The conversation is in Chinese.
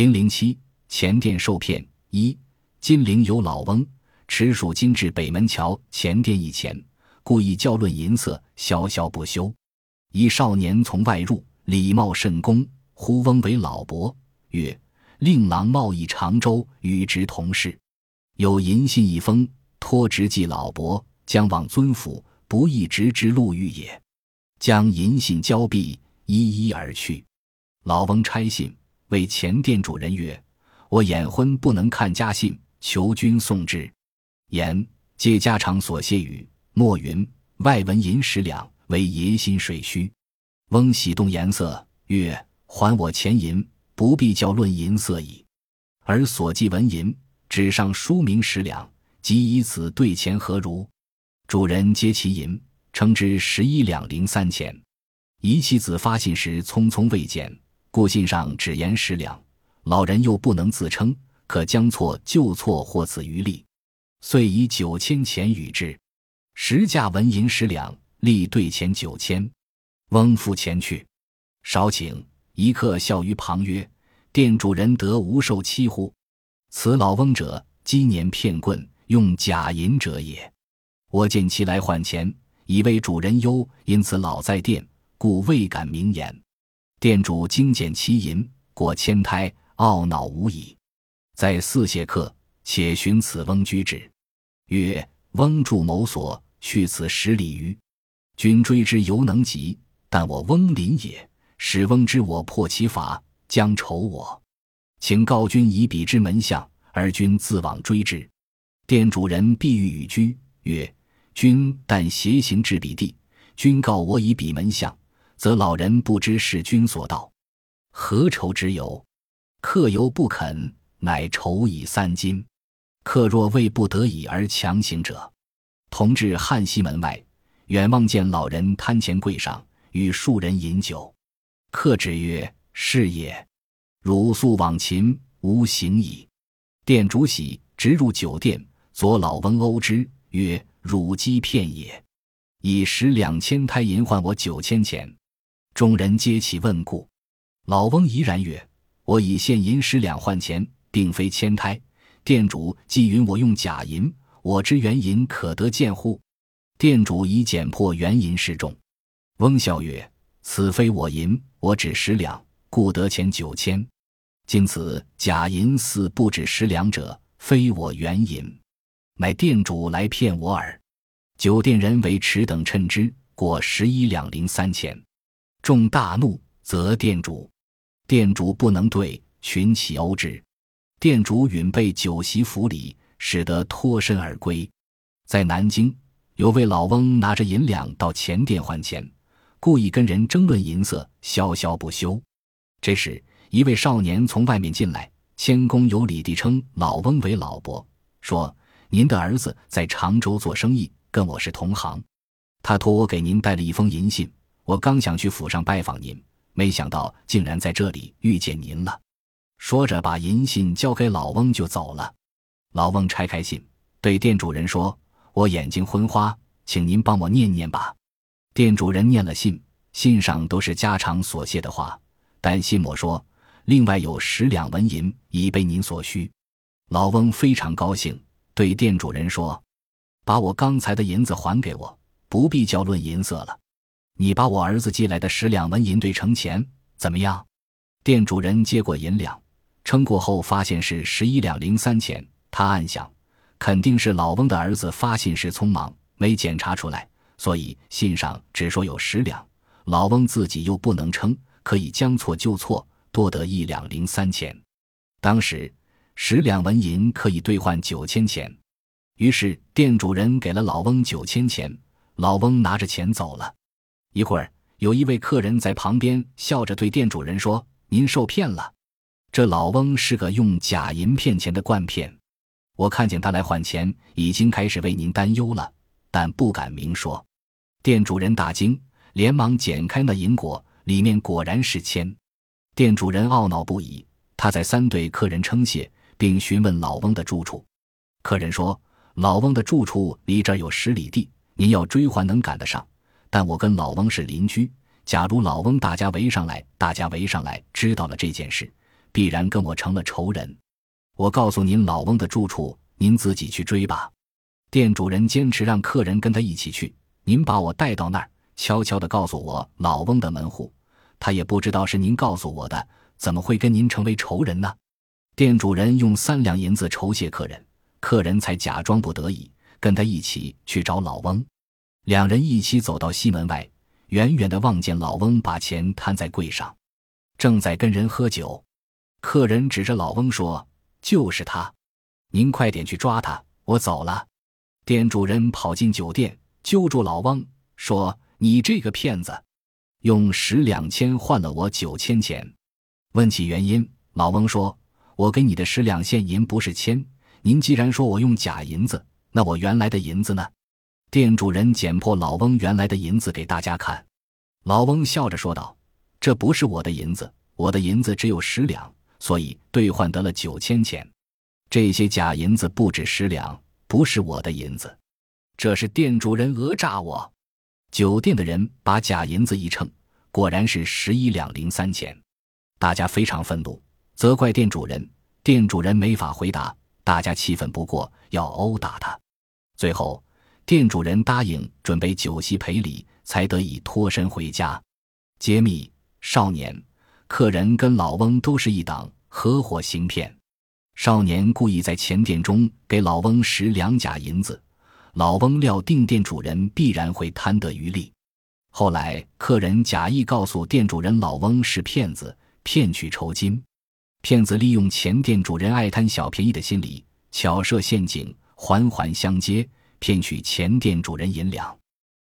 零零七前店受骗一金陵有老翁持属金至北门桥前店一钱，故意教论银色，萧萧不休。一少年从外入，礼貌甚恭，呼翁为老伯，曰：“令郎贸易常州，与之同事，有银信一封，托直寄老伯，将往尊府，不易直之路遇也。”将银信交毕，一一而去。老翁差信为前店主人曰：“我眼昏，不能看家信，求君送之。”言借家常所谢语，莫云外文银十两。为爷心水虚，翁喜动颜色，曰：“还我钱银，不必教论银色矣。而所寄文银，纸上书名十两，即以此兑钱，何如？”主人接其银，称之十一两零三钱。遗弃子发信时匆匆未见，故信上只言十两。老人又不能自称，可将错就错，或此余利，遂以九千钱与之，十价文银十两。立兑钱九千，翁付钱去，少顷。一客笑于旁曰：“店主人得无受欺乎？此老翁者，积年骗棍，用假银者也。我见其来换钱，以为主人忧，因此老在店，故未敢明言。店主精简其银，过千胎，懊恼无已。在四谢客，且寻此翁居止。曰：翁住某所，去此十里余。”君追之犹能及，但我翁临也。使翁知我破其法，将仇我，请告君以彼之门相，而君自往追之。店主人必欲与居，曰：君但携行至彼地，君告我以彼门相，则老人不知是君所道，何愁之有？客犹不肯，乃仇以三金。客若为不得已而强行者，同至汉西门外。远望见老人摊前柜上，与数人饮酒。客止曰：“是也。汝速往秦，吾行矣。”店主喜，直入酒店，左老翁殴之，曰：“汝欺骗也！以十两千胎银换我九千钱。”众人皆起问故。老翁怡然曰：“我以现银十两换钱，并非千胎。店主既允我用假银，我之原银可得见乎？”店主以剪破原银示众，翁笑曰：“此非我银，我只十两，故得钱九千。今此假银似不止十两者，非我原银，乃店主来骗我耳。”酒店人为持等称之，过十一两零三钱。众大怒，责店主。店主不能对，群起殴之。店主允备酒席府礼，使得脱身而归。在南京。有位老翁拿着银两到钱店换钱，故意跟人争论银色，萧萧不休。这时，一位少年从外面进来，谦恭有礼地称老翁为老伯，说：“您的儿子在常州做生意，跟我是同行。他托我给您带了一封银信，我刚想去府上拜访您，没想到竟然在这里遇见您了。”说着，把银信交给老翁就走了。老翁拆开信，对店主人说。我眼睛昏花，请您帮我念念吧。店主人念了信，信上都是家常所谢的话，但信末说，另外有十两纹银已被您所需。老翁非常高兴，对店主人说：“把我刚才的银子还给我，不必交论银色了。你把我儿子寄来的十两纹银兑成钱，怎么样？”店主人接过银两，称过后发现是十一两零三钱，他暗想。肯定是老翁的儿子发信时匆忙，没检查出来，所以信上只说有十两。老翁自己又不能称，可以将错就错，多得一两零三钱。当时十两纹银可以兑换九千钱，于是店主人给了老翁九千钱，老翁拿着钱走了。一会儿，有一位客人在旁边笑着对店主人说：“您受骗了，这老翁是个用假银骗钱的惯骗。”我看见他来换钱，已经开始为您担忧了，但不敢明说。店主人大惊，连忙剪开那银果，里面果然是铅。店主人懊恼不已，他在三对客人称谢，并询问老翁的住处。客人说：“老翁的住处离这儿有十里地，您要追还能赶得上。但我跟老翁是邻居，假如老翁大家围上来，大家围上来知道了这件事，必然跟我成了仇人。我告诉您老翁的住处，您自己去追吧。店主人坚持让客人跟他一起去，您把我带到那儿，悄悄地告诉我老翁的门户。他也不知道是您告诉我的，怎么会跟您成为仇人呢？店主人用三两银子酬谢客人，客人才假装不得已，跟他一起去找老翁。两人一起走到西门外，远远的望见老翁把钱摊在柜上，正在跟人喝酒。客人指着老翁说：“就是他，您快点去抓他，我走了。”店主人跑进酒店，揪住老翁说：“你这个骗子，用十两千换了我九千钱。”问起原因，老翁说：“我给你的十两现银不是钱，您既然说我用假银子，那我原来的银子呢？”店主人捡破老翁原来的银子给大家看，老翁笑着说道：“这不是我的银子，我的银子只有十两，所以兑换得了九千钱。这些假银子不止十两，不是我的银子，这是店主人讹诈我。”酒店的人把假银子一称，果然是十一两零三钱。大家非常愤怒，责怪店主人。店主人没法回答，大家气愤不过，要殴打他。最后。店主人答应准备酒席赔礼，才得以脱身回家。揭秘：少年、客人跟老翁都是一党，合伙行骗。少年故意在钱店中给老翁十两假银子，老翁料定店主人必然会贪得渔利。后来，客人假意告诉店主人老翁是骗子，骗取酬金。骗子利用前店主人爱贪小便宜的心理，巧设陷阱，环环相接。骗取前店主人银两。